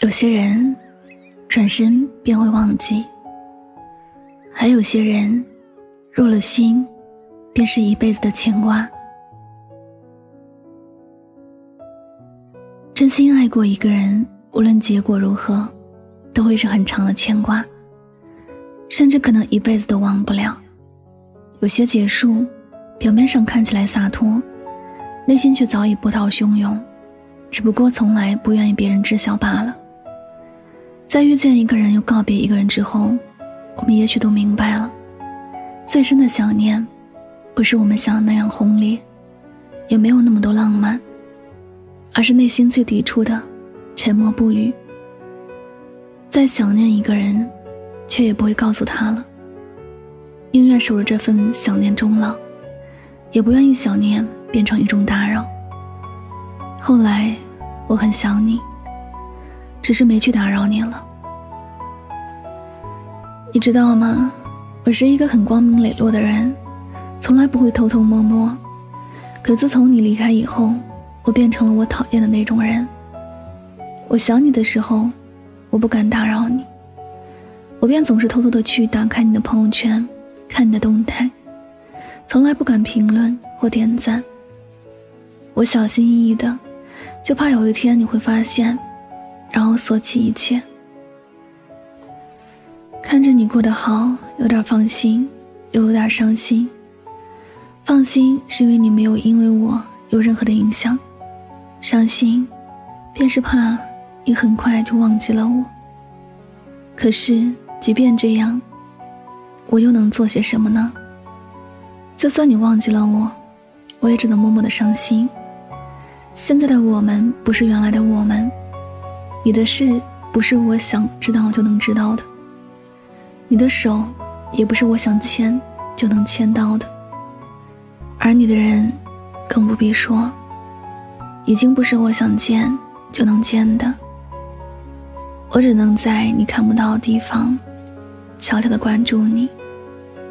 有些人转身便会忘记，还有些人入了心，便是一辈子的牵挂。真心爱过一个人，无论结果如何，都会是很长的牵挂，甚至可能一辈子都忘不了。有些结束，表面上看起来洒脱，内心却早已波涛汹涌，只不过从来不愿意别人知晓罢了。在遇见一个人又告别一个人之后，我们也许都明白了，最深的想念，不是我们想的那样轰烈，也没有那么多浪漫，而是内心最抵触的沉默不语。再想念一个人，却也不会告诉他了，宁愿守着这份想念终老，也不愿意想念变成一种打扰。后来，我很想你。只是没去打扰你了，你知道吗？我是一个很光明磊落的人，从来不会偷偷摸摸。可自从你离开以后，我变成了我讨厌的那种人。我想你的时候，我不敢打扰你，我便总是偷偷的去打开你的朋友圈，看你的动态，从来不敢评论或点赞。我小心翼翼的，就怕有一天你会发现。然后锁起一切，看着你过得好，有点放心，又有点伤心。放心是因为你没有因为我有任何的影响，伤心，便是怕你很快就忘记了我。可是即便这样，我又能做些什么呢？就算你忘记了我，我也只能默默的伤心。现在的我们不是原来的我们。你的事不是我想知道就能知道的，你的手也不是我想牵就能牵到的，而你的人更不必说，已经不是我想见就能见的。我只能在你看不到的地方，悄悄的关注你，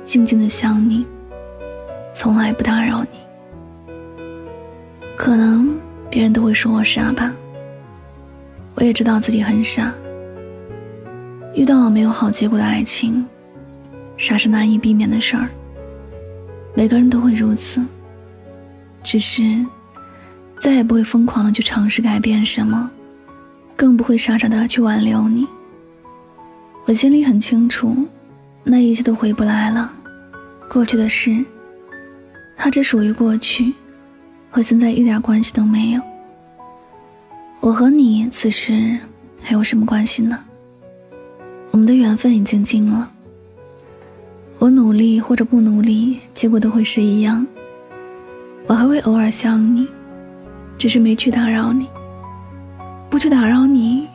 静静的想你，从来不打扰你。可能别人都会说我傻吧。我也知道自己很傻，遇到了没有好结果的爱情，傻是难以避免的事儿。每个人都会如此，只是再也不会疯狂的去尝试改变什么，更不会傻傻的去挽留你。我心里很清楚，那一切都回不来了，过去的事，它只属于过去，和现在一点关系都没有。我和你此时还有什么关系呢？我们的缘分已经尽了。我努力或者不努力，结果都会是一样。我还会偶尔想你，只是没去打扰你。不去打扰你，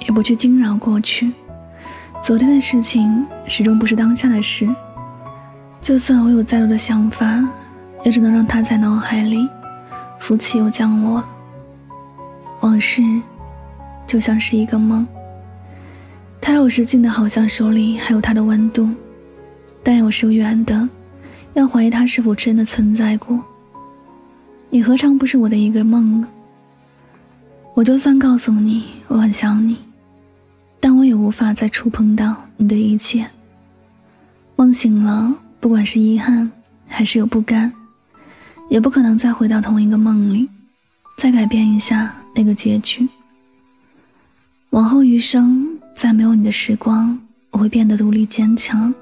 也不去惊扰过去。昨天的事情始终不是当下的事。就算我有再多的想法，也只能让它在脑海里浮起又降落。往事就像是一个梦，它有时近的好像手里还有它的温度，但有时远的，要怀疑它是否真的存在过。你何尝不是我的一个梦呢？我就算告诉你我很想你，但我也无法再触碰到你的一切。梦醒了，不管是遗憾还是有不甘，也不可能再回到同一个梦里，再改变一下。那个结局。往后余生，再没有你的时光，我会变得独立坚强。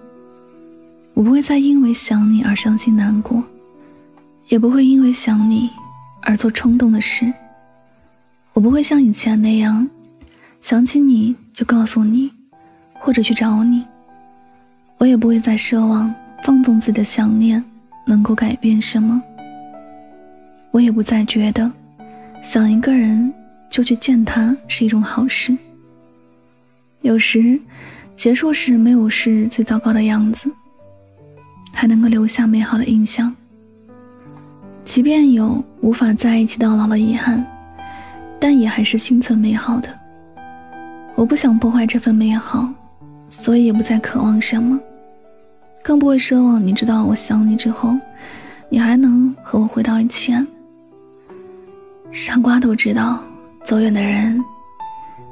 我不会再因为想你而伤心难过，也不会因为想你而做冲动的事。我不会像以前那样，想起你就告诉你，或者去找你。我也不会再奢望放纵自己的想念能够改变什么。我也不再觉得。想一个人就去见他是一种好事。有时，结束时没有是最糟糕的样子，还能够留下美好的印象。即便有无法在一起到老的遗憾，但也还是心存美好的。我不想破坏这份美好，所以也不再渴望什么，更不会奢望你知道我想你之后，你还能和我回到以前。傻瓜都知道，走远的人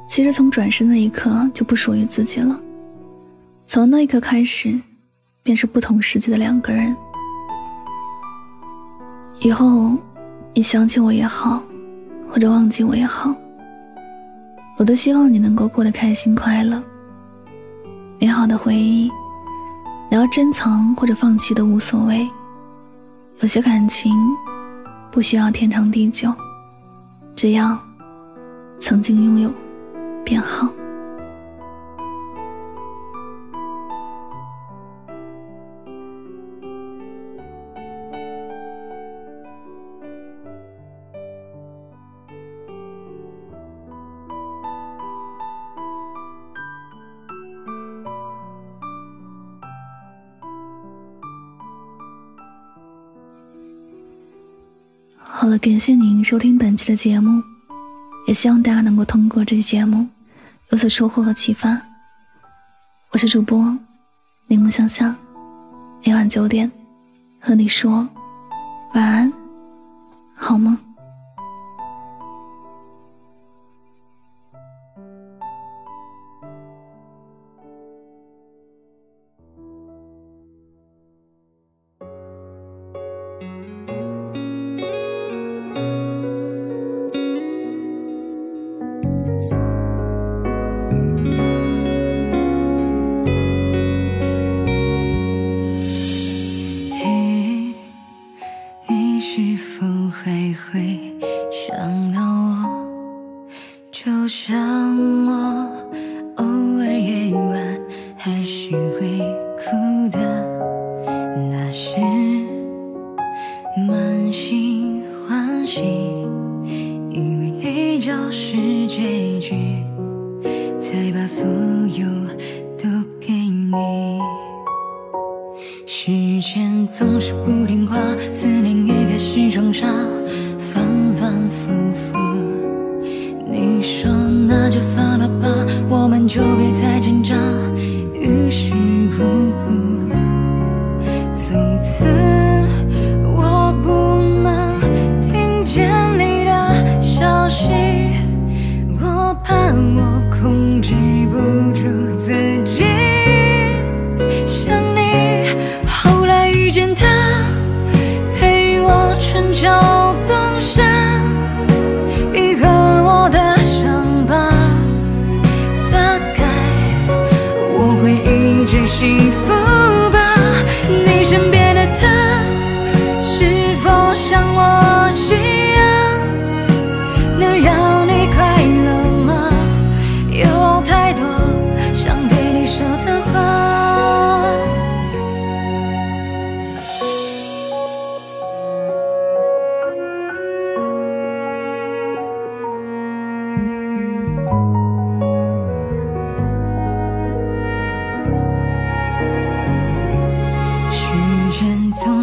其实从转身那一刻就不属于自己了。从那一刻开始，便是不同世界的两个人。以后，你想起我也好，或者忘记我也好，我都希望你能够过得开心快乐。美好的回忆，你要珍藏或者放弃都无所谓。有些感情，不需要天长地久，只要曾经拥有，便好。好了，感谢您收听本期的节目，也希望大家能够通过这期节目有所收获和启发。我是主播柠檬香香，每晚九点和你说晚安，好吗。结局，才把所有都给你。时间总是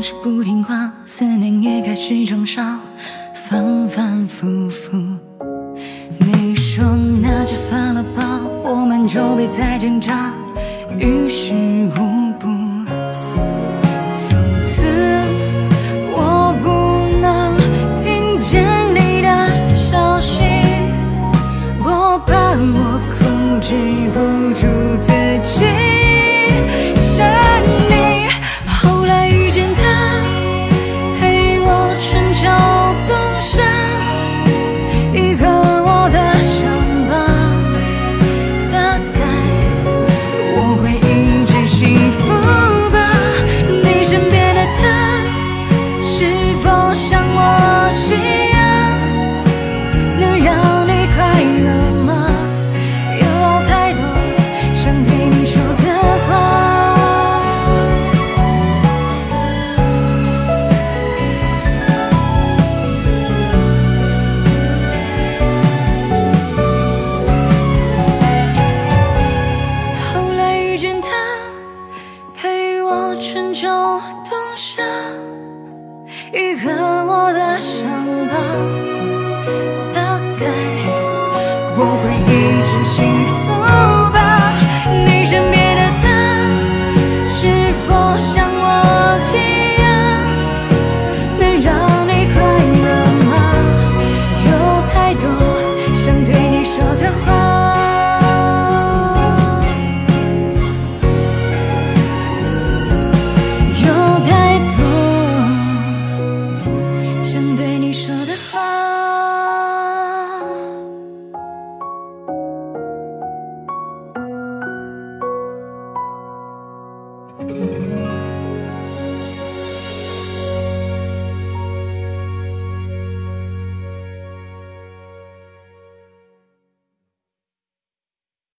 是不听话，思念也开始装傻，反反复复。你说那就算了吧，我们就别再挣扎，于事无和，我的伤疤。